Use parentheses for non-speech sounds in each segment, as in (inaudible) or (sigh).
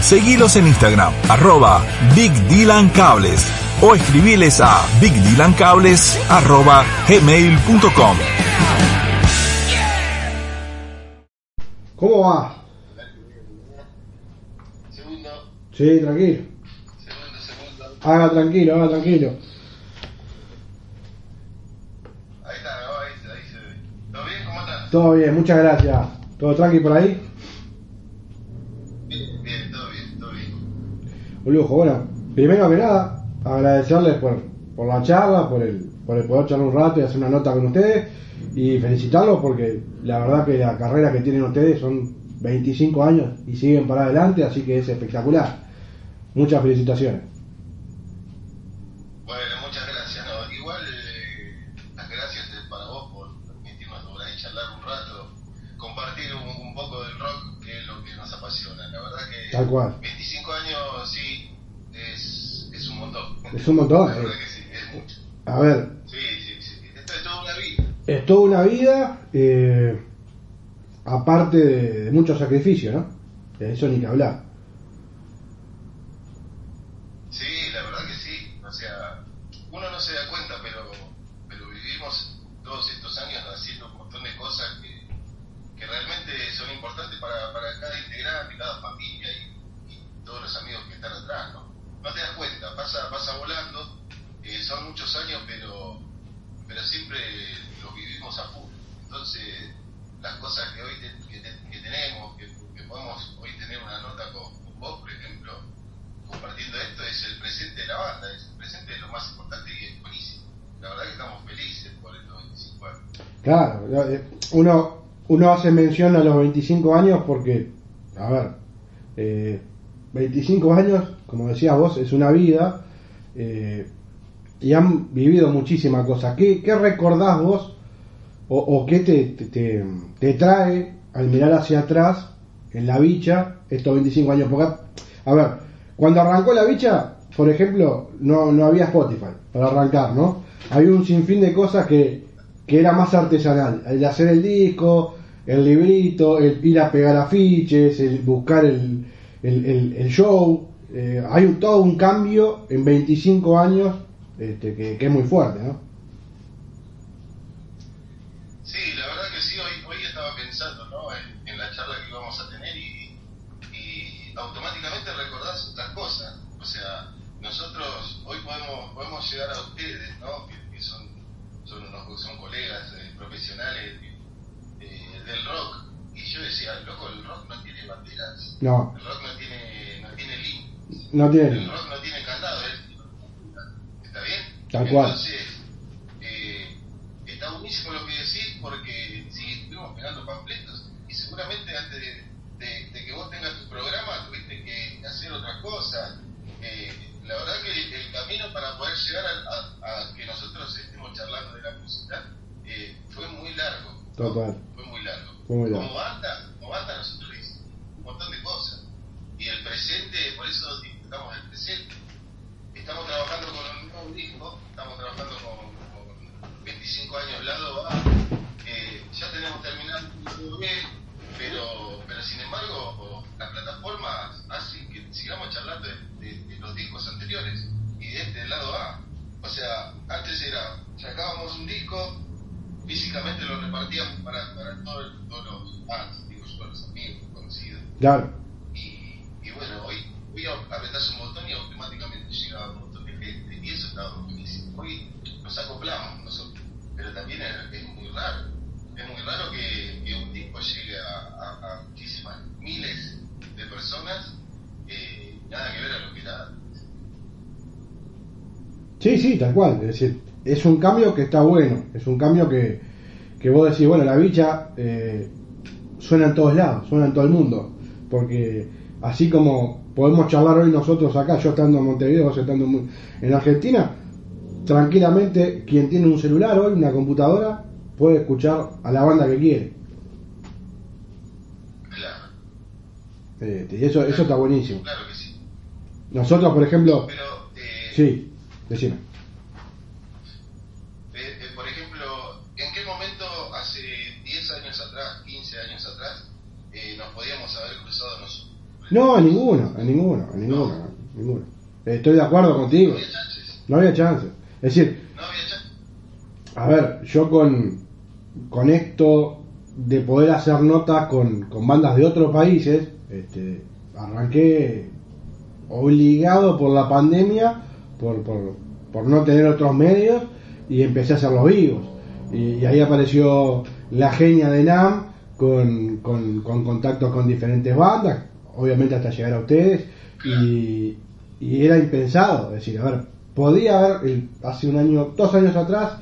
Seguilos en Instagram, arroba Big Dylan Cables o escribiles a bigdylancables arroba gmail.com. ¿Cómo va? Segundo, Sí, tranquilo. segundo, segundo. Haga tranquilo, haga tranquilo. Ahí está, ¿no? ahí, se- ahí se ve. ¿Todo bien? ¿Cómo estás? Todo bien, muchas gracias. ¿Todo tranqui por ahí? Bien, bien, todo bien, todo bien. Un lujo. Bueno, primero que nada, agradecerles por, por la charla, por el, por el poder charlar un rato y hacer una nota con ustedes y felicitarlos porque la verdad que la carrera que tienen ustedes son 25 años y siguen para adelante, así que es espectacular. Muchas felicitaciones. Bueno, muchas gracias. No, igual eh, las gracias para vos por permitirnos por ahí charlar un rato, compartir un, un poco del rock, que es lo que nos apasiona. La verdad que Tal cual. 25 Es un montón, La verdad que sí, es mucho. A ver, Sí, sí, sí. Esto es toda una vida. es toda una vida, eh, aparte de, de mucho sacrificio, ¿no? De eso ni que hablar. Sí, la verdad que sí. O sea, uno no se da cuenta, pero, pero vivimos todos estos años haciendo un montón de cosas que, que realmente son importantes para, para cada integrante, cada familia y, y todos los amigos que están atrás, ¿no? No te das cuenta, pasa, pasa volando, eh, son muchos años, pero, pero siempre los vivimos a full. Entonces, las cosas que hoy te- que, te- que tenemos, que, que podemos hoy tener una nota con, con vos, por ejemplo, compartiendo esto es el presente de la banda, es el presente de lo más importante y es buenísimo. La verdad que estamos felices por estos 25 años. Claro, eh, uno hace mención a los 25 años porque, a ver, eh, 25 años, como decías vos, es una vida eh, y han vivido muchísimas cosas. ¿Qué, qué recordás vos o, qué te, te, te- te trae al mirar hacia atrás en la bicha estos 25 años? Porque, a ver, cuando arrancó la bicha, por ejemplo, no, no había Spotify para arrancar, ¿no? Había un sinfín de cosas que, que era más artesanal. El de hacer el disco, el librito, el ir a pegar afiches, el buscar el, el, el- show. Eh, hay un- todo un cambio en 25 años este, que, que es muy fuerte, ¿no? Sí, la verdad que sí, hoy, hoy estaba pensando ¿no? en, en la charla que íbamos a tener y, y automáticamente recordás las cosas. O sea, nosotros hoy podemos, podemos llegar a ustedes, ¿no? que, que son, son, unos, son colegas eh, profesionales eh, del rock. Y yo decía, loco, el rock no tiene banderas, No, el rock no tiene, no tiene límites. no El tiene. rock no tiene candado, es ¿Está bien? Tal cual. Entonces, eh, está buenísimo lo que decís porque sí, estuvimos pegando panfletos y seguramente antes de, de- de que vos tengas tu programa tuviste que hacer otras cosas. Eh, la verdad que el, el camino para poder llegar a, a- a que nosotros estemos charlando de la música eh, fue muy largo. Total. Fue muy largo. Fue muy largo. Como banda, como banda nosotros hicimos un montón de cosas. Y el presente, por eso disfrutamos el presente. Estamos trabajando con un nuevo disco, estamos trabajando con, con 25 años lado A. Eh, ya tenemos terminado pero, pero sin embargo, las plataformas hacen que sigamos charlando de, los discos anteriores y de este lado A. O sea, antes era, sacábamos un disco, físicamente lo repartíamos para, para todos los fans, digo yo, los amigos, conocidos. Claro. Y, y bueno, hoy, hoy apretás un botón y automáticamente llega un montón de gente y eso está buenísimo. Hoy nos acoplamos nosotros, pero también es, es muy raro. Es muy raro que, que un disco llegue a, a- a muchísimas miles de personas, eh, nada que ver a lo que era. Sí, sí, tal cual. Es decir, es un cambio que está bueno. Es un cambio que, que vos decís, bueno, la bicha eh, suena en todos lados, suena en todo el mundo. Porque así como podemos charlar hoy nosotros acá, yo estando en Montevideo, vos estando en en Argentina, tranquilamente quien tiene un celular hoy, una computadora, puede escuchar a la banda que quiere. Claro, Este, y eso, eso está buenísimo. claro que sí. Nosotros, por ejemplo, Pero, eh, sí, decime. eh, eh, por ejemplo, ¿en qué momento hace 10 años atrás, 15 años atrás, eh, nos podíamos haber cruzado nosotros? No, a ninguno, a ninguno, a ninguno, a ninguno. Estoy de acuerdo No contigo. había chances. No había chance. Es decir, No había chances. a ver, yo con, con esto de poder hacer notas con, con bandas de otros países, este, arranqué obligado por la pandemia, por, por, por no tener otros medios, y empecé a hacer los vivos. Y, ahí apareció la genia de NAM con, con, con contactos con diferentes bandas, obviamente hasta llegar a ustedes, y, y era impensado, es decir, a ver, podía haber hace un año, dos años atrás,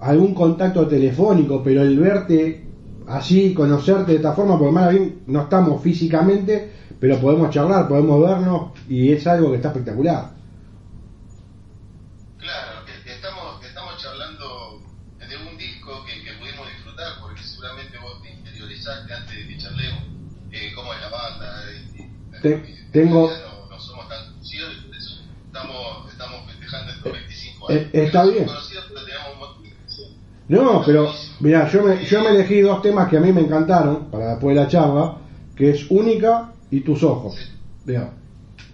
algún contacto telefónico, pero el verte así, conocerte de esta forma, porque más bien no estamos físicamente, pero podemos charlar, podemos vernos, y es algo que está espectacular. Claro, que- que estamos, que estamos charlando de un disco que, que pudimos disfrutar, porque seguramente vos te interiorizaste antes de que charlemos eh, cómo es la banda. y- y- Te- tengo- No, no somos tan conocidos y por eso estamos, estamos festejando estos 25 años. está bien. No, pero mira, yo me, yo me elegí dos temas que a mí me encantaron para después de la charla, que es Única y Tus Ojos. Digo,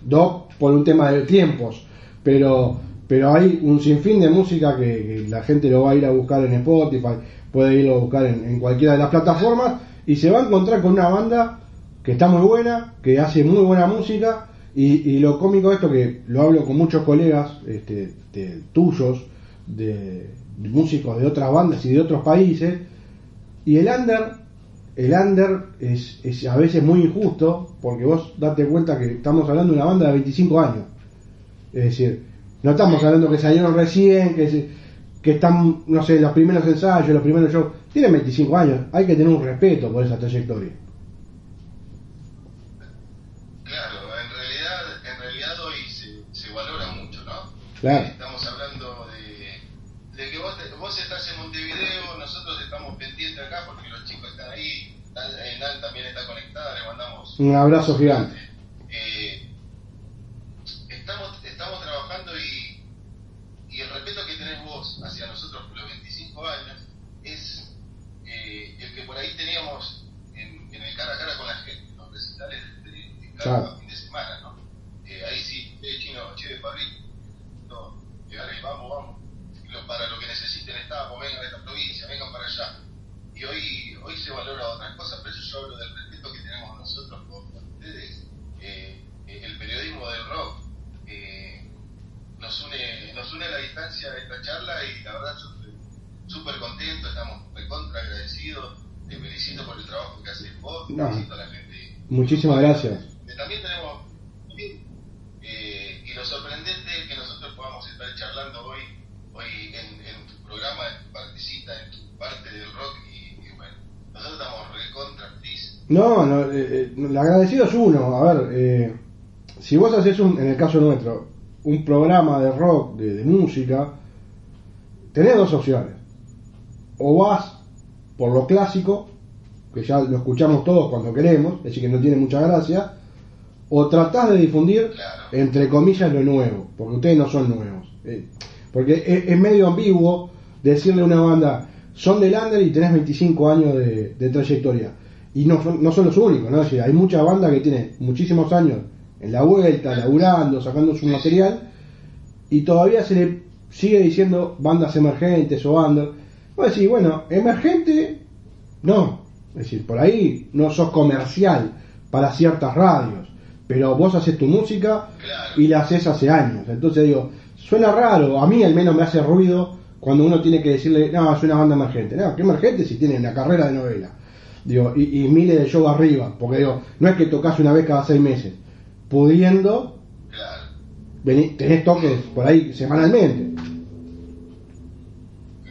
dos por un tema de tiempos, pero pero hay un sinfín de música que, que la gente lo va a ir a buscar en Spotify, puede irlo a buscar en, en cualquiera de las plataformas y se va a encontrar con una banda que está muy buena, que hace muy buena música y, y lo cómico de esto que lo hablo con muchos colegas este, de- tuyos, de, de músicos de otras bandas y de otros países y el under el under es, es a veces muy injusto porque vos date cuenta que estamos hablando de una banda de 25 años. Es decir, no estamos hablando que salieron recién, que, se- que están, no sé, los primeros ensayos, los primeros shows. Tienen 25 años, hay que tener un respeto por esa trayectoria. Claro. Estamos hablando de, de que vos, vos estás en Montevideo, nosotros estamos pendientes acá porque los chicos están ahí, Nan también está conectada, le mandamos Un abrazo gigante. Eh, estamos, estamos trabajando y, y el respeto que tenés vos hacia nosotros por los 25 años es eh, el que por ahí teníamos en, en el cara a cara con la gente, en los recitales de, de cada Claro. fin de semana, ¿no? Eh, ahí sí, eh, chino, che, Pablito, no, eh, dale, vamos, vamos. Lo- para lo que necesiten estamos, vengan a esta provincia, vengan para allá. Y hoy, hoy se valora otras cosas, pero yo hablo del respeto que tenemos nosotros por por ustedes. Eh, eh, el periodismo del rock eh, nos une nos une a la distancia de esta charla y la verdad yo estoy súper contento, estamos recontra agradecidos. Te felicito por el trabajo que haces vos, No. felicito a la gente. Muchísimas gracias. También tenemos, eh, y lo sorprendente es que nosotros podamos estar charlando hoy, hoy en, en tu programa, en tu partecita, en tu parte del rock, y, y bueno, nosotros estamos recontra. No, no eh, eh, el agradecido es uno. A ver, eh, si vos haces un, en el caso nuestro, un programa de rock, de, de música, tenés dos opciones. O vas por lo clásico, que ya lo escuchamos todos cuando queremos, es decir, que no tiene mucha gracia, o tratás de difundir, entre comillas, lo nuevo, porque ustedes no son nuevos. Eh, porque es, es medio ambiguo decirle a una banda, son del under y tenés 25 años de, de trayectoria. Y no son, no son los únicos, ¿no? Es decir, hay muchas bandas que tienen muchísimos años en la vuelta, laburando, sacando su material, y todavía se le sigue diciendo bandas emergentes o under. Vos decís, bueno, emergente, no. Es decir, por ahí no sos comercial para ciertas radios, pero vos haces tu música y la haces hace años. Entonces digo, suena raro, a mí al menos me hace ruido cuando uno tiene que decirle, no, es una banda emergente. No, ¿qué emergente si tiene una carrera de novela? Digo, y, y miles de shows arriba, porque digo, no es que tocas una vez cada seis meses, pudiendo, tenés toques por ahí semanalmente.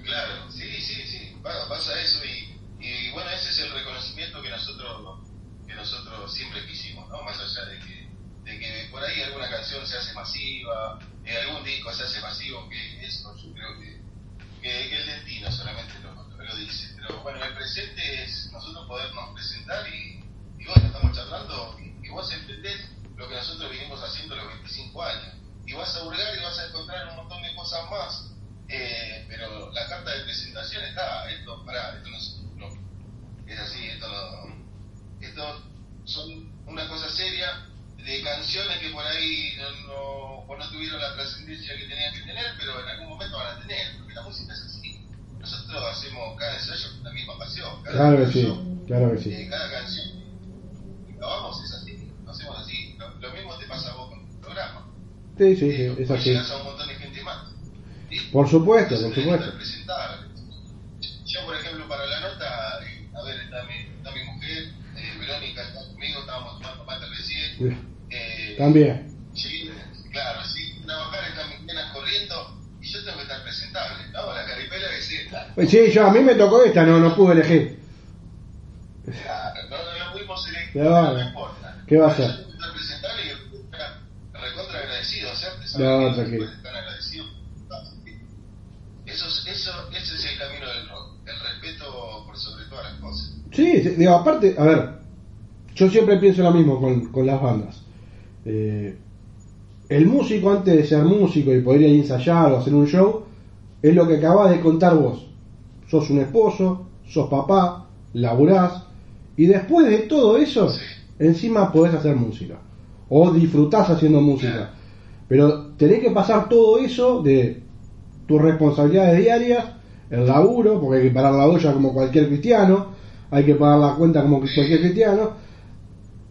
Claro, sí, sí, sí, pa- pasa eso y, y bueno, ese es el reconocimiento que nosotros que nosotros siempre quisimos, ¿no? Más allá de canción se hace masiva, eh, algún disco se hace masivo, que eso yo creo que, que, que el destino solamente lo, lo dice. Pero bueno, el presente es nosotros podernos presentar y, y bueno, estamos charlando y, y vos entendés lo que nosotros vinimos haciendo los 25 años. Y vas a hurgar y vas a encontrar un montón de cosas más. Eh, pero la carta de presentación está, esto, pará, esto no, no es así, esto no, esto son una cosa seria de canciones que por ahí no, no, o no tuvieron la trascendencia que tenían que tener, pero en algún momento van a tener, porque la música es así. Nosotros hacemos cada ensayo con la misma pasión. Cada Claro que sí, claro que sí. eh, cada canción que grabamos es así, lo hacemos así. Lo, lo mismo te pasa a vos con tu programa. Sí, sí, sí, Eh, es vos así. a un montón de gente más. ¿sí? Por supuesto, por que supuesto. Yo, por ejemplo, para la nota, eh, a ver, está mi, está mi mujer, eh, Verónica, está conmigo, estábamos tomando mate recién. Eh, También. Sí, claro, sí, trabajar están mis nenas corriendo y yo tengo que estar presentable, ¿no? La caripela es esta. Sí, yo a mí me tocó esta, no, no pude elegir. Claro, no, no lo pudimos Pero no, no importa. ¿qué va a hacer? presentable y recontra agradecido, hacerte No, tranquilo. estar agradecido. Eso, es- eso, ese es el camino del rock, el respeto por sobre todas las cosas. Sí, digo, aparte, a ver, yo siempre pienso lo mismo con, con las bandas. Eh, el músico, antes de ser músico y poder ir a ensayar o hacer un show, es lo que acabas de contar vos. Sos un esposo, sos papá, laburás, y después de todo eso, Sí. encima podés hacer música. O disfrutás haciendo música. Pero tenés que pasar todo eso de tus responsabilidades diarias, el laburo, porque hay que pagar la olla como cualquier cristiano, hay que pagar la cuenta como cualquier cristiano.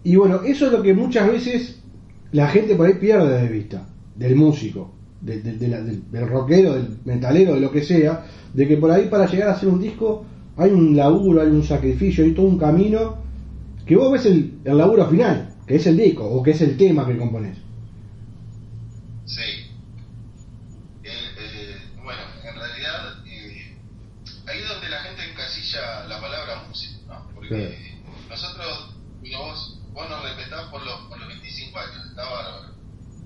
Y bueno, eso es lo que muchas veces la gente por ahí pierde de vista, del músico, de- de- de la- del, del rockero, del metalero, de lo que sea, de que por ahí para llegar a hacer un disco hay un laburo, hay un sacrificio, hay todo un camino que vos ves el, el laburo final, que es el disco o que es el tema que compones. Sí. Eh, eh, bueno, en realidad, eh, ahí es donde la gente encasilla la palabra música, ¿no? Porque y vos, vos nos respetás por los, por los 25 años, está bárbaro.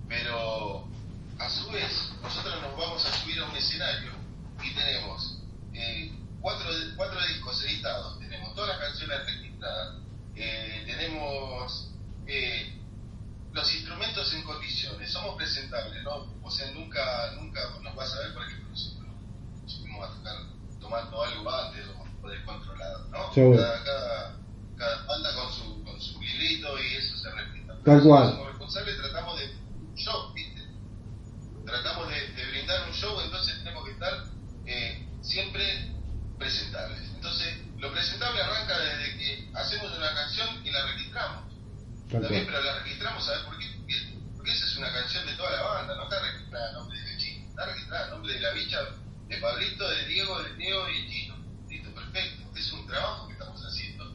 Pero, a su vez, nosotros nos vamos a subir a un escenario y tenemos eh, cuatro, cuatro discos editados, tenemos todas las canciones registradas, eh, tenemos... Eh, los instrumentos en condiciones, somos presentables, ¿no? O sea, nunca, nunca nos vas a ver, por ejemplo, nosotros nos fuimos a tocar tomando algo antes o, o descontrolado, ¿no? Seguro. Cada, cada, cada banda con su, con su hilito y eso se respeta. Tal Nosotros cual. Como responsables tratamos de show, ¿viste? Tratamos de, de brindar un show, entonces tenemos que estar eh, siempre presentables. Entonces, lo presentable arranca desde que hacemos una canción y la registramos. Pero la registramos, ¿sabes por qué? Porque, porque esa es una canción de toda la banda, no está registrada el nombre del chino, está registrada el nombre de la bicha, de Pablito, de Diego, de Diego y el chino. Listo, perfecto. Es un trabajo que estamos haciendo.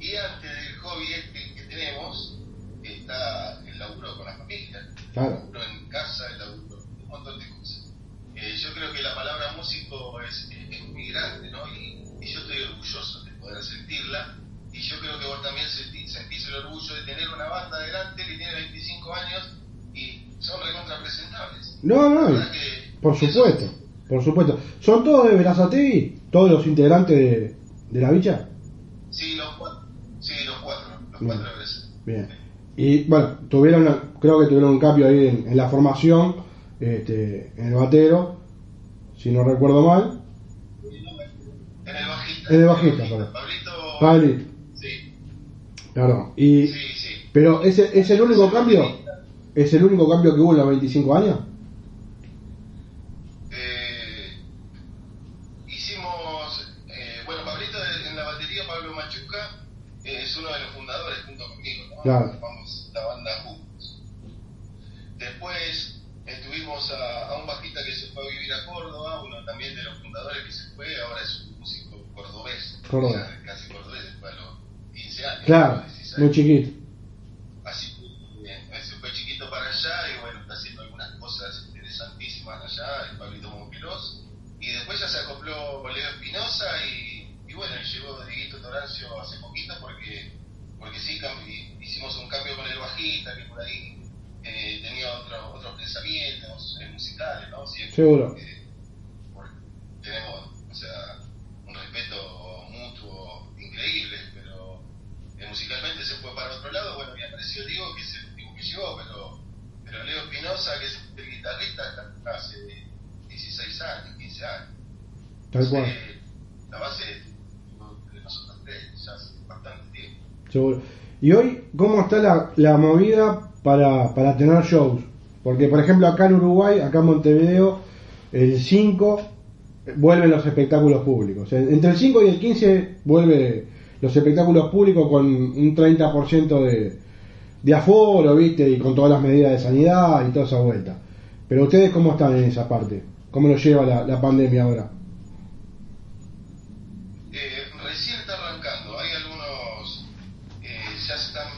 Y antes del hobby este que tenemos, está el laburo con la familia, el Claro. laburo en casa, el laburo, un montón de cosas. Eh, yo creo que la palabra músico es, es muy grande, ¿no? Y, y yo estoy orgulloso de poder sentirla. Y yo creo que vos también sentí- sentís el orgullo de tener una banda adelante que tiene 25 años y son recontrapresentables. No, no, La verdad que por eso- supuesto, por supuesto. ¿Son todos de Verazategui? ¿Todos los integrantes de, de la bicha? Sí, los cuatro. Sí, los cuatro. Los Bien. cuatro veces. Bien. Y bueno, tuvieron, una- creo que tuvieron un cambio ahí en, en la formación, este, en el batero, si no recuerdo mal. En el bajista. En el bajista, perdón. Pablito. Pabli, Sí, perdón. Y, sí, sí. pero ese es el único cambio, es el único cambio que hubo en los 25 años. Eh, hicimos, eh, bueno, Pablito en la batería, Pablo Machuca, eh, es uno de los fundadores junto conmigo, ¿no? Claro. Formamos la banda juntos. Después estuvimos a, a un bajista que se fue a vivir a Córdoba, uno también de los fundadores que se fue, ahora es un músico cordobés, o sea, casi cordobés, fue a los 15 años. Claro, a los 16. muy chiquito. Así que eh, se fue chiquito para allá y bueno, está haciendo algunas cosas interesantísimas allá, el Pablito Monqueros. Y después ya se acopló Leo Espinosa y, y bueno, llegó Dieguito Torancio hace poquito porque, porque sí, cam- hicimos un cambio con el bajista que por ahí eh, tenía otro, otros pensamientos eh, musicales, ¿no? Siempre, Seguro. porque tenemos, o sea, un respeto mutuo increíble, pero eh, musicalmente se fue para otro lado. Bueno, me apareció Diego, que es el último que llegó, pero, pero Leo Espinosa, que es el guitarrista, está hace 16 años, 15 años. Tal cual. La base de nosotros tres, ya hace bastante tiempo. Seguro. Y hoy, ¿cómo está la, la movida para, para tener shows? Porque, por ejemplo, acá en Uruguay, acá en Montevideo, el 5 vuelven los espectáculos públicos. En- Entre el 5 y el 15 vuelve los espectáculos públicos con un 30% de, de aforo, ¿viste? Y con todas las medidas de sanidad y toda esa vuelta. Pero ustedes, ¿cómo están en esa parte? ¿Cómo lo lleva la, la pandemia ahora? Eh, recién está arrancando, hay algunos, eh, ya se están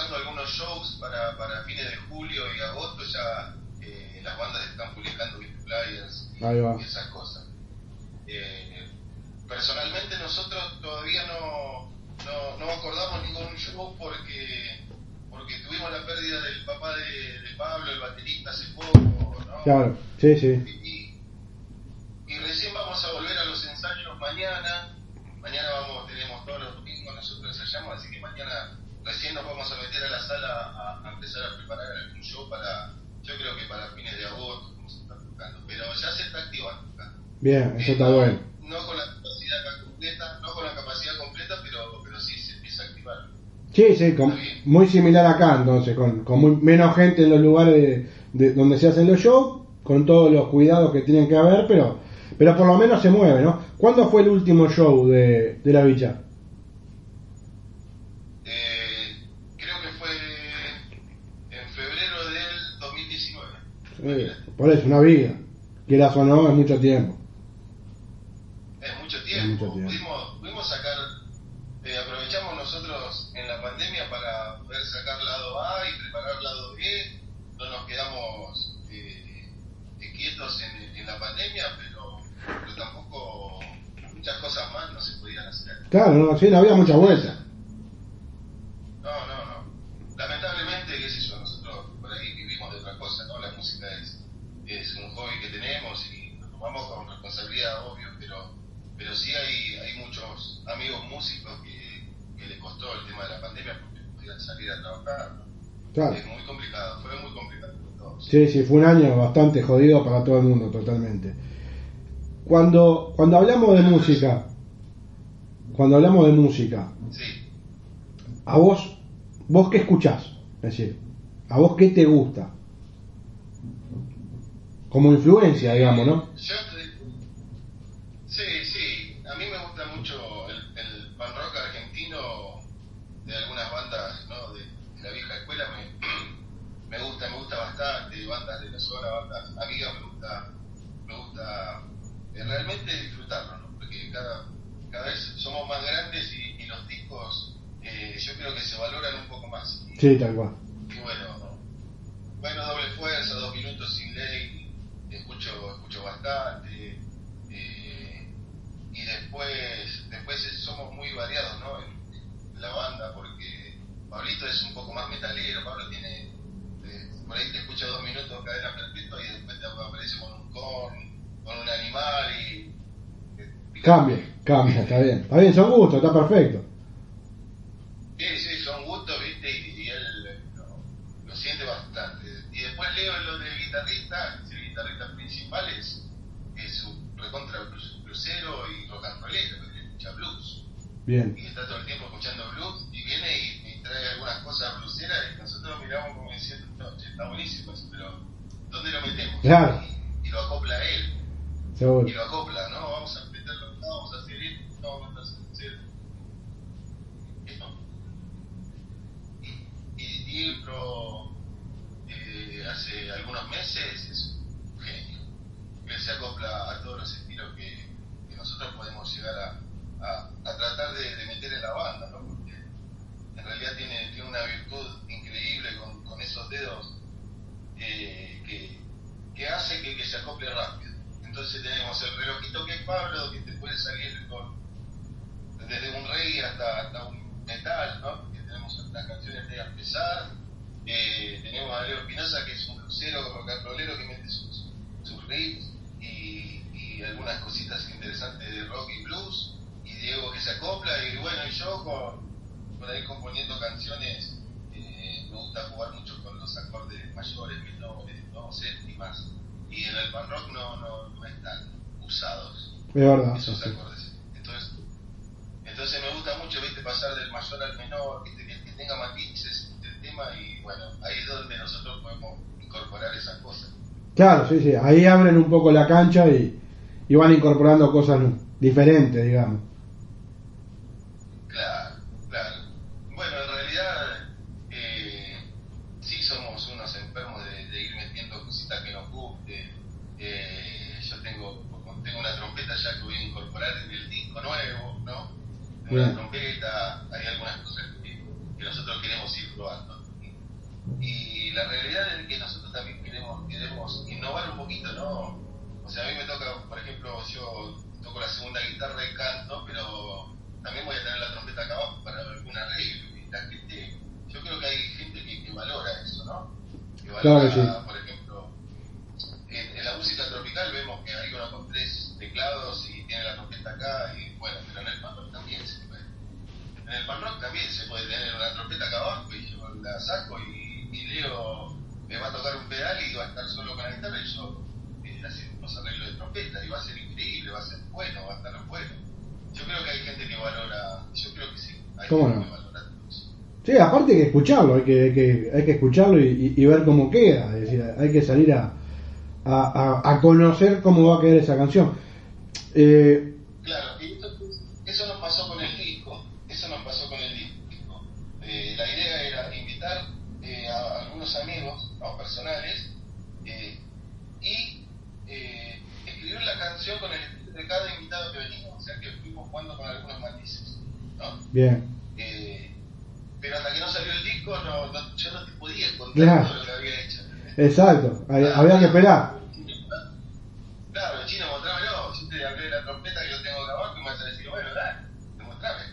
preparando algunos shows para, para fines de julio y agosto, ya eh, las bandas están publicando flyers y, esas cosas. Eh, personalmente nosotros todavía no, no, no acordamos ningún show porque porque tuvimos la pérdida del papá de, de Pablo, el baterista, hace poco, ¿no? Claro, sí, sí. y, y recién vamos a volver a los ensayos mañana. Mañana vamos, tenemos todos los domingos, nosotros ensayamos, así que mañana recién nos vamos a meter a la sala a, a empezar a preparar algún show para, yo creo que para fines de agosto, vamos a estar tocando. Pero ya se está activando. acá. Bien, eso Eh, está no- bueno. No con la capacidad completa, no con la capacidad completa, pero, pero sí se empieza a activar. Sí, sí, con- muy similar acá entonces, con, con muy- menos gente en los lugares de, de- donde se hacen los shows, con todos los cuidados que tienen que haber, pero pero por lo menos se mueve, ¿no? ¿Cuándo fue el último show de, de la bicha? Eh, creo que fue en febrero del 2019. Por eso, una vida. Quieras o no, es mucho tiempo. Es mucho Es tiempo. mucho tiempo. Pudimos, pudimos sacar, eh, aprovechamos nosotros en la pandemia para poder sacar lado A y preparar lado B. No nos quedamos eh, eh, quietos en, en la pandemia, pero, pero tampoco muchas cosas más no se podían hacer. Claro, no, sí, no había mucha vuelta. No, no, no. Lamentablemente, qué sé yo, nosotros por ahí vivimos de otra cosa, ¿no? La música es, es un hobby que tenemos y lo tomamos con responsabilidad, obvio, pero, pero sí hay, hay muchos amigos músicos que, que les costó el tema de la pandemia porque no podían salir a trabajar. Claro. Es muy complicado, fue muy complicado todos. Sí, sí, fue un año bastante jodido para todo el mundo, totalmente. Cuando, cuando hablamos de música, cuando hablamos de música, Sí. a vos, vos qué escuchás, es decir, a vos qué te gusta, como influencia, digamos, ¿no? Yo te- sí, sí, a mí me gusta mucho el, el pan rock argentino de algunas bandas ¿no? de, de la vieja escuela, me, me gusta, me gusta bastante, bandas de la zona, bandas amigas, me gusta, me gusta eh, realmente disfrutarlo, ¿no? porque cada, cada vez somos más grandes y, y los discos eh, yo creo que se valoran un poco más. Y, Sí, tal cual. y bueno, ¿no? bueno, doble fuerza, dos minutos sin ley, escucho, escucho bastante. eh, y después, después es- somos muy variados, ¿no? En, en la banda, porque Pablito es un poco más metalero, Pablo tiene, eh, por ahí te escucha dos minutos cadena perpetua y después te aparece con un corn, con un animal y... y- Cambia, cambia, está bien. Está bien, son gustos, está perfecto. Sí, sí, son gustos, ¿viste? Y, y él eh, lo, lo siente bastante. Y después leo lo del guitarrista, es el guitarrista principal, es, es un recontra blues- bluesero y rock and rollero, que escucha blues. Bien. Y está todo el tiempo escuchando blues y viene y, y trae algunas cosas blueseras y nosotros miramos como diciendo, no, está buenísimo eso, pero ¿dónde lo metemos? Claro. Y, y lo acopla él Seguro. y lo acopla, ¿no? Vamos a meterlo, no, vamos a hacer esto, no, vamos a hacer esto. Y, y Diego, eh, hace algunos meses es un genio. Él se acopla a todos los estilos que, que nosotros podemos llegar a, a, a tratar de, de meter en la banda, ¿no? Porque en realidad tiene, tiene una virtud increíble con, con esos dedos eh, que, que hace que, que se acople rápido. Entonces tenemos el relojito que es Pablo, que te puede salir con desde un reggae hasta, hasta un metal, ¿no? Porque tenemos las canciones de empezar. Eh, tenemos a Leo Espinosa, que es un riffs y, y algunas cositas interesantes de rock y blues, y Diego que se acopla, y bueno, y yo con, por ahí componiendo canciones, eh, me gusta jugar mucho con los acordes mayores, menores, no séptimas, y en el pan rock no, no, no están usados Es verdad. esos sí. acordes. Entonces, entonces me gusta mucho, viste, pasar del mayor al menor, viste, que, que tenga matices del tema y bueno, ahí es donde nosotros podemos incorporar esas cosas. Claro, sí, sí. Ahí abren un poco la cancha y, y van incorporando cosas diferentes, digamos. Claro, claro. Bueno, en realidad eh, sí somos unos enfermos de, de ir metiendo cositas que nos gusten. Eh, yo tengo, tengo una trompeta ya que voy a incorporar en el disco nuevo, ¿no? Una trompeta, hay algunas cosas que, que nosotros queremos ir probando. Y la realidad es que nosotros también queremos, queremos innovar un poquito, ¿no? O sea, a mí me toca, por ejemplo, yo toco la segunda guitarra y canto, pero también voy a tener la trompeta acá abajo para algún arreglo. La gente, yo creo que hay gente que, que valora eso, ¿no? Que valora, Claro que sí. por ejemplo, en, en la música tropical vemos que hay uno con tres teclados y tiene la trompeta acá, y bueno, pero en el pan rock también se puede. En el pan rock también se puede tener una trompeta acá abajo y yo la saco y, y Leo me va a tocar un pedal y va a estar solo con la guitarra y yo eh, haciendo unos arreglos de trompeta y va a ser increíble, va a ser bueno, va a estar bueno. Yo creo que hay gente que valora, yo creo que sí, hay ¿Cómo gente no? que valora. Sí, aparte hay que escucharlo, hay que, hay que, hay que escucharlo y, y- y ver cómo queda. Es decir, hay que salir a, a, a- a conocer cómo va a quedar esa canción. Eh, Claro, y esto- eso nos pasó con el disco, eso nos pasó con el disco. Eh, la idea era invitar eh, a algunos amigos, ¿no? personales, eh, y eh, escribir la canción con el estilo de cada invitado que venimos, o sea que fuimos jugando con algunos matices. ¿no? Bien, Eh, pero hasta que no salió el disco, no, no- yo no te podía contar Claro. todo lo que había hecho. exacto, hay- había que esperar. Claro, el chino, mostrámelo. Yo te hablé de la trompeta que yo tengo abajo y me vas a decir, bueno, dale, demostrame.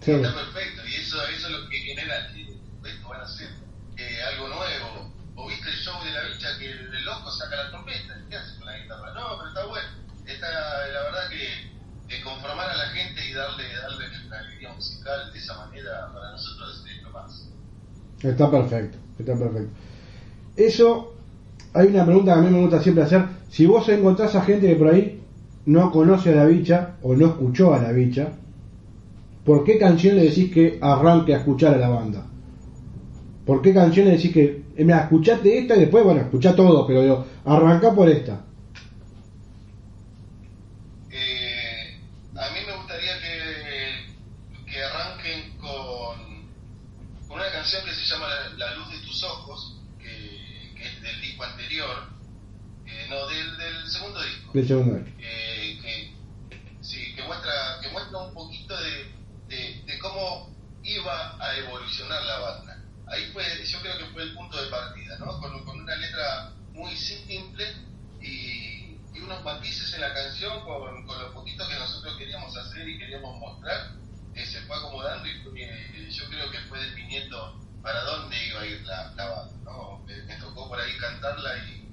Sí. Está perfecto, y eso, eso es lo que genera que esto van a hacer eh, algo nuevo. O viste el show de la bicha que el, el loco saca la trompeta, ¿qué hace con la guitarra? No, pero está bueno. Está, la verdad que, que conformar a la gente y darle, darle una alegría musical de esa manera para nosotros es lo más. Está perfecto, está perfecto. Eso, hay una pregunta que a mí me gusta siempre hacer. Si vos encontrás a gente que por ahí no conoce a la bicha o no escuchó a la bicha, ¿por qué canción le decís que arranque a escuchar a la banda? ¿Por qué canción le decís que, eh, mira, escuchate esta y después, bueno, escuchá todo, pero digo, arranca por esta? Eh, a mí me gustaría que, que arranquen con, con una canción que se llama La, La luz de tus ojos, que, que es del disco anterior, eh, no, del, del segundo disco, Del segundo eh, que, sí, que, muestra, que muestra un poquito de, de, de cómo iba a evolucionar la banda. Ahí fue, yo creo que fue el punto de partida, ¿no? Con, con una letra muy simple y, y unos matices en la canción con, con lo poquito que nosotros queríamos hacer y queríamos mostrar, eh, se fue acomodando y eh, yo creo que fue definiendo para dónde iba a ir la, la banda, ¿no? Me, me tocó por ahí cantarla y,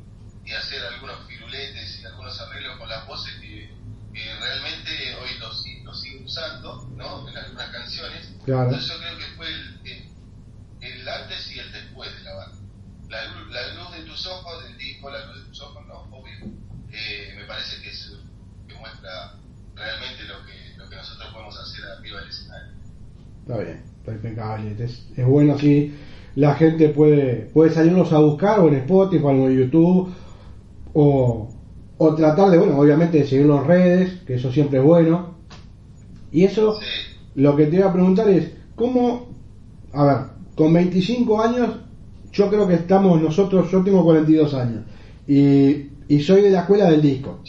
y hacer algunos firuletes y algunos arreglos con las voces que, que realmente hoy los, los sigo usando, ¿no? En algunas canciones. Claro. Entonces yo creo que fue el, el, el antes y el después de la banda. La, luz- la luz de tus ojos, del disco, la luz de tus ojos, no, obvio. Eh, me parece que es que muestra realmente lo que, lo que nosotros podemos hacer arriba del escenario. Está bien, está impecable. Es, es bueno si la gente puede, puede salirlos a buscar o en Spotify o en YouTube o, o tratar de, bueno, obviamente de seguir las redes, que eso siempre es bueno. Y eso, lo que te iba a preguntar es, ¿cómo, a ver, con 25 años, yo creo que estamos nosotros, yo tengo 42 años y, y soy de la escuela del disco.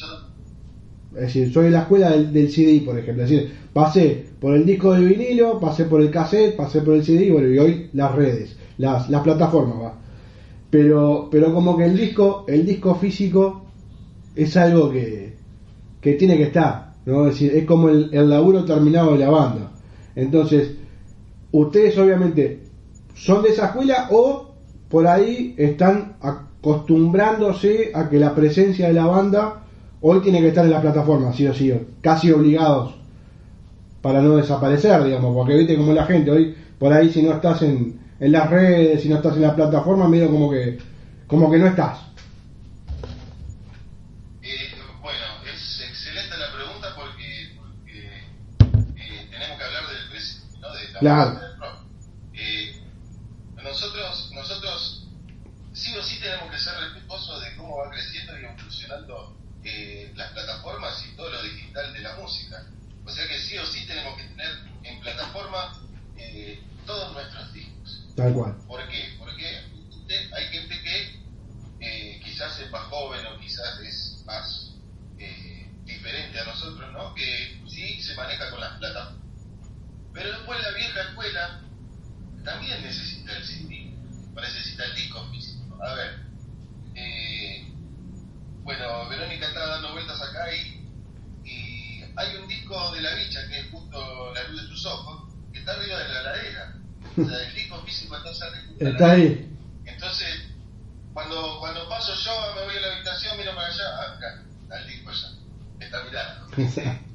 Es decir, soy la escuela del, del CD, por ejemplo. Decir, pasé por el disco de vinilo, pasé por el cassette, pasé por el CD, bueno, y hoy las redes, las, las plataformas, va. Pero, pero como que el disco, el disco físico es algo que, que tiene que estar, ¿no? Es decir, es como el, el laburo terminado de la banda. Entonces, ustedes obviamente son de esa escuela o por ahí están acostumbrándose a que la presencia de la banda hoy tiene que estar en la plataforma, sí o sí, casi obligados para no desaparecer, digamos, porque viste como la gente hoy por ahí si no estás en, en las redes, si no estás en la plataforma, medio como que como que no estás. Eh, bueno, es excelente la pregunta porque, porque eh, tenemos que hablar del presente, ¿no? De la Claro. música del rock. Eh, nosotros, nosotros sí o sí tenemos que ser respetuosos de cómo va creciendo y evolucionando eh, las plataformas y todo lo digital de la música. O sea que sí o sí tenemos que tener en plataforma eh, todos nuestros discos. Tal cual. ¿Por qué? Porque usted- hay gente que eh, quizás es más joven o quizás es más eh, diferente a nosotros, ¿no? Que sí se maneja con las plataformas. Pero después la vieja escuela también necesita el CD, necesita el disco físico. A ver, eh, bueno, Verónica está dando vueltas acá y, y hay un disco de la bicha que es justo La luz de tus ojos, que está arriba de la heladera. O sea, el está de ahí. Entonces, cuando, cuando paso yo, me voy a la habitación, miro para allá, ah, acá, está el disco allá, está mirando. (laughs)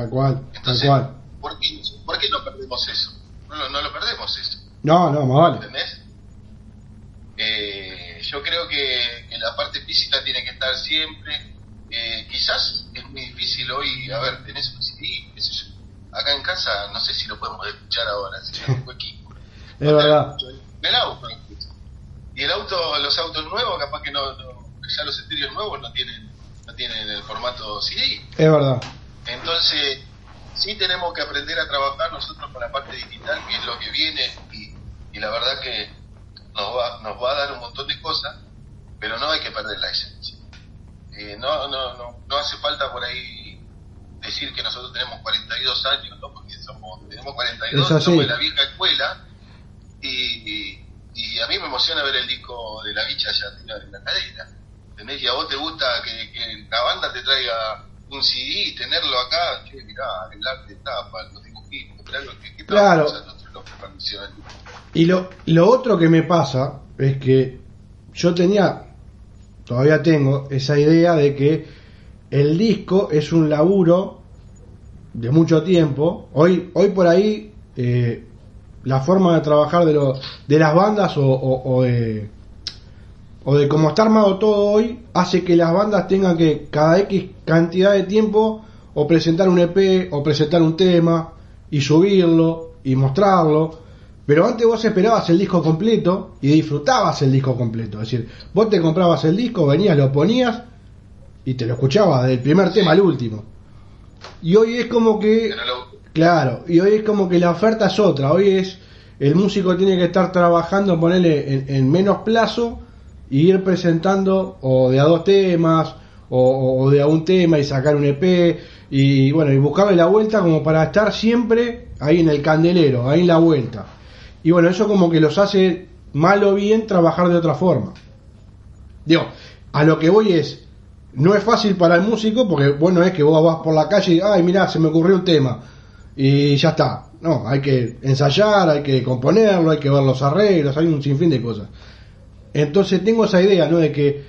Tal cual, tal Entonces, cual. ¿por qué, por qué no perdemos eso? No, lo- no lo perdemos eso. No, no, más vale. ¿Entendés? Eh, yo creo que, que la parte física tiene que estar siempre. Eh, quizás es muy difícil hoy, a ver, tenés un CD, qué sé yo. Acá en casa no sé si lo podemos escuchar ahora, si (laughs) tengo equipo. Es verdad. En el auto. Y el auto, los autos nuevos, capaz que no, no- ya los estéreos nuevos no tienen, no tienen el formato CD. Es verdad. Entonces, sí tenemos que aprender a trabajar nosotros con la parte digital, que es lo que viene, y, y la verdad que nos va, nos va a dar un montón de cosas, pero no hay que perder la esencia. Eh, no, no, no, no hace falta por ahí decir que nosotros tenemos 42 años, ¿no? porque somos, tenemos 42, Es así. somos de la vieja escuela, y, y, y a mí me emociona ver el disco de la bicha allá arriba de la cadena. ¿Entendés? Y a vos te gusta que, que la banda te traiga un CD tenerlo acá, che, mirá, el arte tapa, los dibujitos, lo que, que Claro. los. Y lo, lo otro que me pasa es que yo tenía, todavía tengo, esa idea de que el disco es un laburo de mucho tiempo. Hoy, hoy por ahí, eh, la forma de trabajar de, los de las bandas o, o- o de, o de cómo está armado todo hoy hace que las bandas tengan que cada X cantidad de tiempo o presentar un EP o presentar un tema y subirlo y mostrarlo. Pero antes vos esperabas el disco completo y disfrutabas el disco completo. Es decir, vos te comprabas el disco, venías, lo ponías y te lo escuchabas del primer tema al último. Y hoy es como que Claro, y hoy es como que la oferta es otra. Hoy es el músico tiene que estar trabajando, ponerle en, en menos plazo ir presentando o de a dos temas o, de a un tema y sacar un EP y bueno y buscarle la vuelta como para estar siempre ahí en el candelero, ahí en la vuelta. Y bueno eso como que los hace mal o bien trabajar de otra forma. Digo, a lo que voy es, no es fácil para el músico porque bueno es que vos vas por la calle y, ay, mira, se me ocurrió un tema y ya está. No, hay que ensayar, hay que componerlo, hay que ver los arreglos, hay un sinfín de cosas. Entonces tengo esa idea, ¿no? De que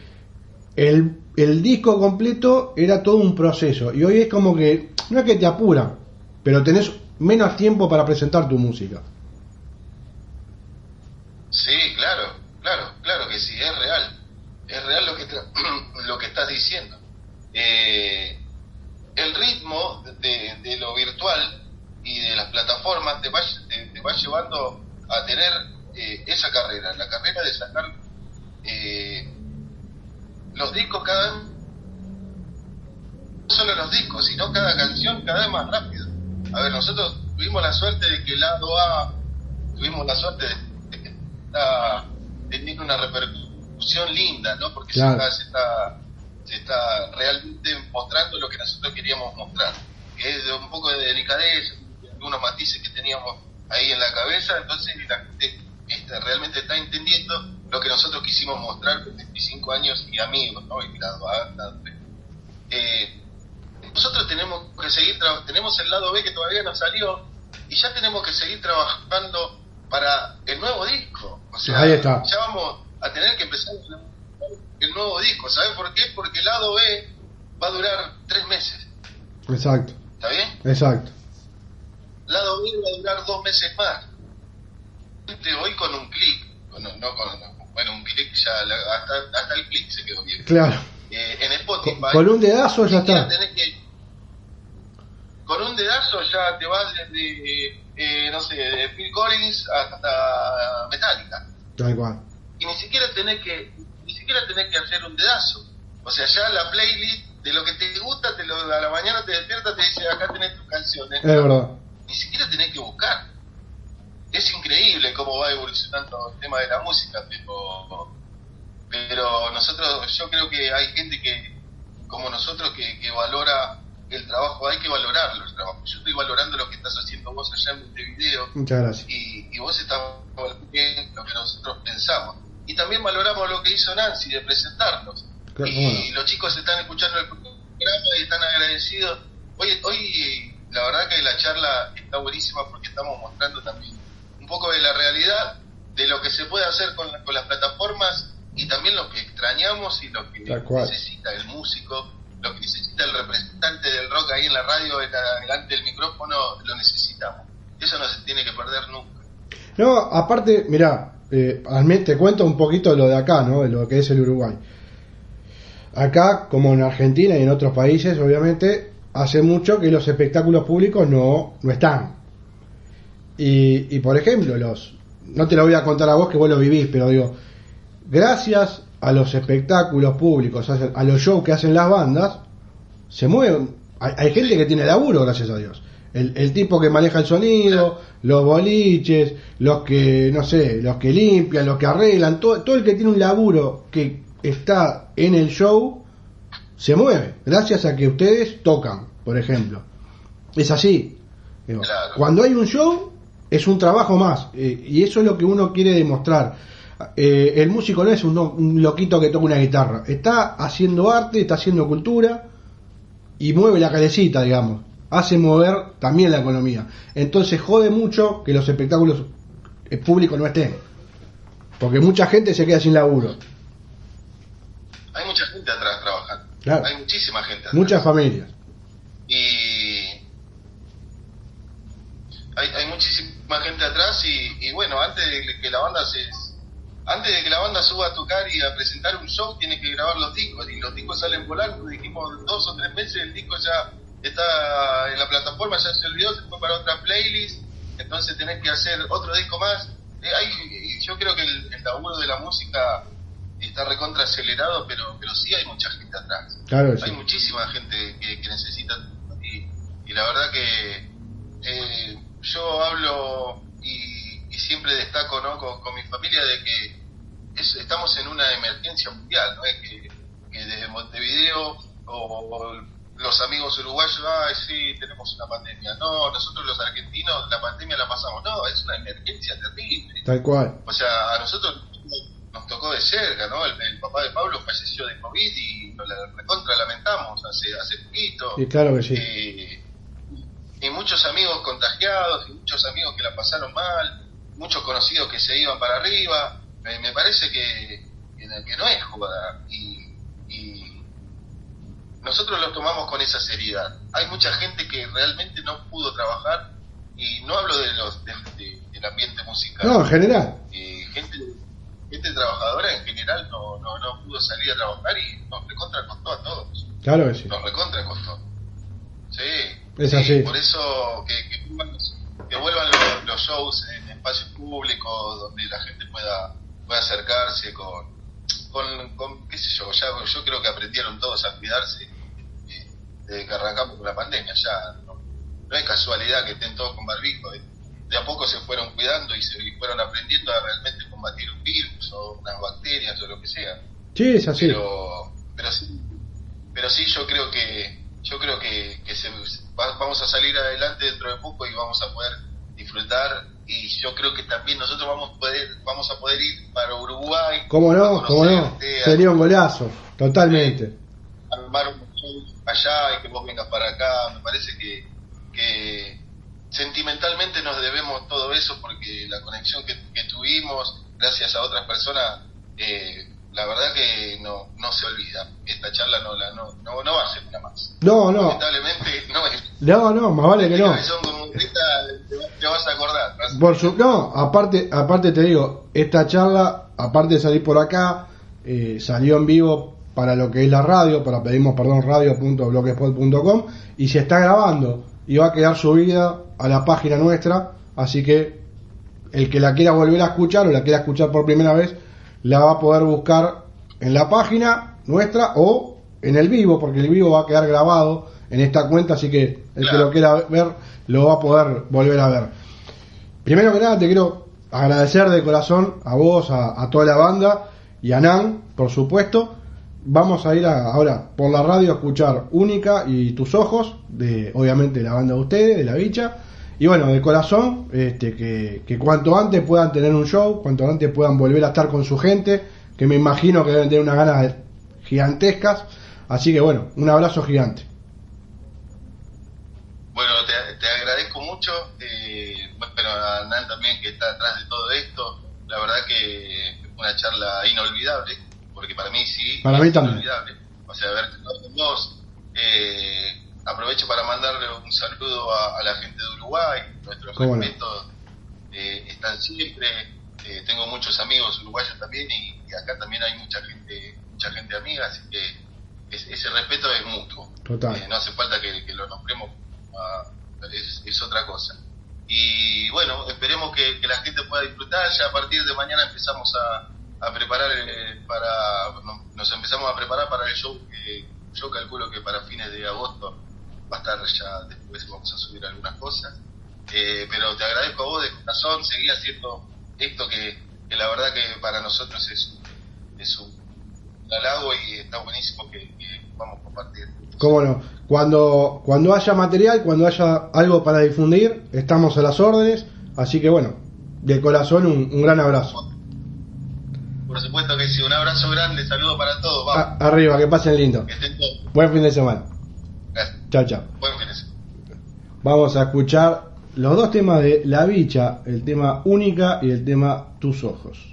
el, el disco completo era todo un proceso y hoy es como que, no es que te apura, pero tenés menos tiempo para presentar tu música. Sí, claro, claro, claro que sí, es real. Es real lo que, (clears throat) lo que estás diciendo. Eh, el ritmo de, de lo virtual y de las plataformas te va, te, te va llevando a tener eh, esa carrera, la carrera de sacar eh, los discos cada vez solo los discos, sino cada canción cada vez más rápido. A ver, nosotros tuvimos la suerte de que el lado A, tuvimos la suerte de que está teniendo una repercusión linda, ¿no? Porque se, está, se, está, se está realmente mostrando lo que nosotros queríamos mostrar, que es de un poco de delicadeza, algunos matices que teníamos ahí en la cabeza, entonces la gente este, realmente está entendiendo lo que nosotros quisimos mostrar con 25 años y amigos, ¿no? Y lado A, lado B. Eh, nosotros tenemos que seguir, tenemos el lado B que todavía no salió y ya tenemos que seguir trabajando para el nuevo disco. O sea, ya vamos a tener que empezar el nuevo disco. ¿Sabes por qué? Porque el lado B va a durar tres meses. Exacto. ¿Está bien? Exacto. El lado B va a durar dos meses más. Hoy con un clic, no, con, bueno, un clic ya, hasta, hasta el clic se quedó bien. Claro. Eh, en Spotify. Con, un dedazo ya está. con un dedazo ya te vas desde, eh, no sé, de Phil Collins hasta Metallica. Tal cual. Y ni siquiera tenés que, ni siquiera tenés que hacer un dedazo. O sea, ya la playlist de lo que te gusta, te lo, a la mañana te despiertas, te dice, acá tenés tus canciones. Es verdad. Ni siquiera tenés que buscar. Es increíble cómo va evolucionando el tema de la música, pero pero nosotros, yo creo que hay gente que, como nosotros, que, que valora el trabajo, hay que valorarlo el trabajo. Yo estoy valorando lo que estás haciendo vos allá en este video. Muchas gracias. Y, y vos estás bien lo que nosotros pensamos. Y también valoramos lo que hizo Nancy de presentarnos. y los chicos están escuchando el programa y están agradecidos. Hoy, hoy la verdad que la charla está buenísima porque estamos mostrando también poco de la realidad de lo que se puede hacer con, con las plataformas y también lo que extrañamos y lo que necesita el músico, lo que necesita el representante del rock ahí en la radio, delante del micrófono, lo necesitamos. Eso no se tiene que perder nunca. No, aparte, mira, eh, te cuento un poquito lo de acá, ¿no? De lo que es el Uruguay. Acá, como en Argentina y en otros países, obviamente, hace mucho que los espectáculos públicos no, no están. Y, y por ejemplo, los no te lo voy a contar a vos que vos lo vivís, pero digo, gracias a los espectáculos públicos, a los shows que hacen las bandas, se mueven. Hay, gente que tiene laburo, gracias a Dios. El, tipo que maneja el sonido, los boliches, los que, no sé, los que limpian, los que arreglan, todo, todo el que tiene un laburo que está en el show, se mueve, gracias a que ustedes tocan, por ejemplo. Es así. Cuando hay un show, es un trabajo más, eh, y eso es lo que uno quiere demostrar eh, el músico no es un, loquito que toca una guitarra, está haciendo arte, está haciendo cultura y mueve la calecita, digamos, hace mover también la economía. Entonces jode mucho que los espectáculos eh, públicos no estén, porque mucha gente se queda sin laburo. Hay mucha gente atrás trabajando, hay muchísima gente atrás. Muchas familias. Y hay, muchísima gente atrás y, y bueno, antes de que la banda se antes de que la banda suba a tocar y a presentar un show, tiene que grabar los discos. Y los discos salen volando. Dijimos dos o tres meses, el disco ya está en la plataforma, ya se olvidó, se fue para otra playlist. Entonces tenés que hacer otro disco más. Eh, hay, yo creo que el, laburo de la música está recontra acelerado, pero, pero sí hay mucha gente atrás. Hay muchísima gente que, necesita. Y, y, la verdad que eh, yo hablo y, siempre destaco ¿no? con mi familia de que estamos en una emergencia mundial, no es que, desde Montevideo o, los amigos uruguayos, ay, sí, tenemos una pandemia. No, nosotros los argentinos la pandemia la pasamos. No, es una emergencia terrible. Tal cual. O sea, a nosotros nos tocó de cerca, ¿no? El, papá de Pablo falleció de COVID y lo recontra lamentamos hace, hace poquito. Y claro que sí. Eh, y muchos amigos contagiados, y muchos amigos que la pasaron mal, muchos conocidos que se iban para arriba me, parece que, que, no es joda y, nosotros lo tomamos con esa seriedad. Hay mucha gente que realmente no pudo trabajar y no hablo de los del ambiente musical. No, en general. Eh, gente, gente trabajadora en general no, no, no pudo salir a trabajar y nos recontra costó a todos. Claro que sí. Nos recontra costó. Sí. Es así. Por eso que, que, vuelvan los, los shows en espacios públicos donde la gente pueda puede acercarse con, con, qué sé yo, ya, yo creo que aprendieron todos a cuidarse. desde que arrancamos con la pandemia. Ya no, no es casualidad que estén todos con barbijo. De, de, a poco se fueron cuidando y se fueron aprendiendo a realmente combatir un virus o unas bacterias o lo que sea. Sí, es así. Pero, pero sí, pero sí yo creo que yo creo que, que se, va, vamos a salir adelante dentro de poco y vamos a poder disfrutar. Y yo creo que también nosotros vamos a poder vamos a poder ir para Uruguay cómo no cómo no sería un golazo totalmente. armar un show allá y que vos vengas para acá. Me parece que, que sentimentalmente nos debemos todo eso porque la conexión que, que tuvimos gracias a otras personas eh, la verdad que no, no se olvida. Esta charla no, la, no, no, no va a ser una más. No, no. Lamentablemente no es. No, no, más vale que no. Te vas a acordar. Por su, no, aparte, aparte te digo, esta charla, aparte de salir por acá, eh, salió en vivo para lo que es la radio, para pedimos perdón, radio.blogspot.com y se está grabando y va a quedar subida a la página nuestra, así que el que la quiera volver a escuchar o la quiera escuchar por primera vez, la va a poder buscar en la página nuestra o en el vivo, porque el vivo va a quedar grabado en esta cuenta, así que el que lo quiera ver lo va a poder volver a ver. Primero que nada te quiero agradecer de corazón a vos, a, a toda la banda y a Nan, por supuesto. Vamos a ir ahora por la radio a escuchar Única y Tus Ojos, de obviamente la banda de ustedes, de la bicha. Y bueno, de corazón, este, que, que, cuanto antes puedan tener un show, cuanto antes puedan volver a estar con su gente, que me imagino que deben tener unas ganas gigantescas. Así que bueno, un abrazo gigante. Bueno, te, te agradezco mucho, eh, pero a Nan también que está atrás de todo esto. La verdad que fue una charla inolvidable, porque para mí sí. Para mí también. Inolvidable. O sea, ver dos, eh, aprovecho para mandarle un saludo a, a la gente de Uruguay, nuestros respetos eh, están siempre, eh, tengo muchos amigos uruguayos también y, y, acá también hay mucha gente, mucha gente amiga, así que es, ese respeto es mutuo. Total. Eh, no hace falta que, que lo nombremos, uh, es, es, otra cosa. Y bueno, esperemos que, que, la gente pueda disfrutar, ya a partir de mañana empezamos a, a preparar eh, para, nos empezamos a preparar para el show que yo calculo que para fines de agosto va a estar ya después vamos a subir algunas cosas eh, pero te agradezco a vos de corazón seguí haciendo esto que, que la verdad que para nosotros es, es un halago y está buenísimo que, que vamos a compartir cómo no cuando cuando haya material cuando haya algo para difundir estamos a las órdenes así que bueno de corazón un, un gran abrazo por supuesto que sí, un abrazo grande, saludo para todos. Vamos. A, arriba, que pasen lindo. Que estén todos. Buen fin de semana. Chao, chao. Vamos a escuchar los dos temas de La Bicha, el tema Única y el tema Tus Ojos.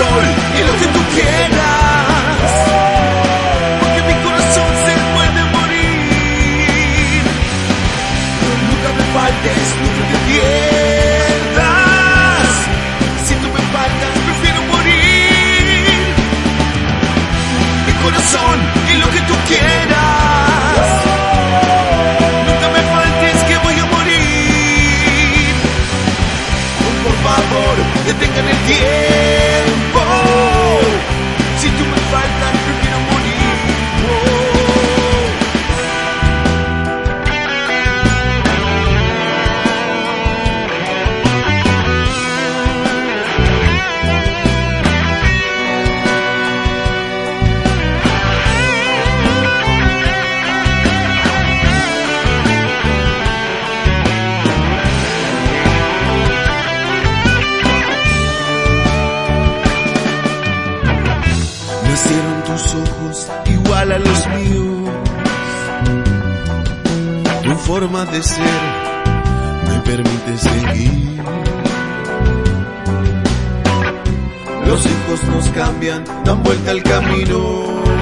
y lo que tú quieras. me permite seguir. Los hijos nos cambian, dan vuelta al camino.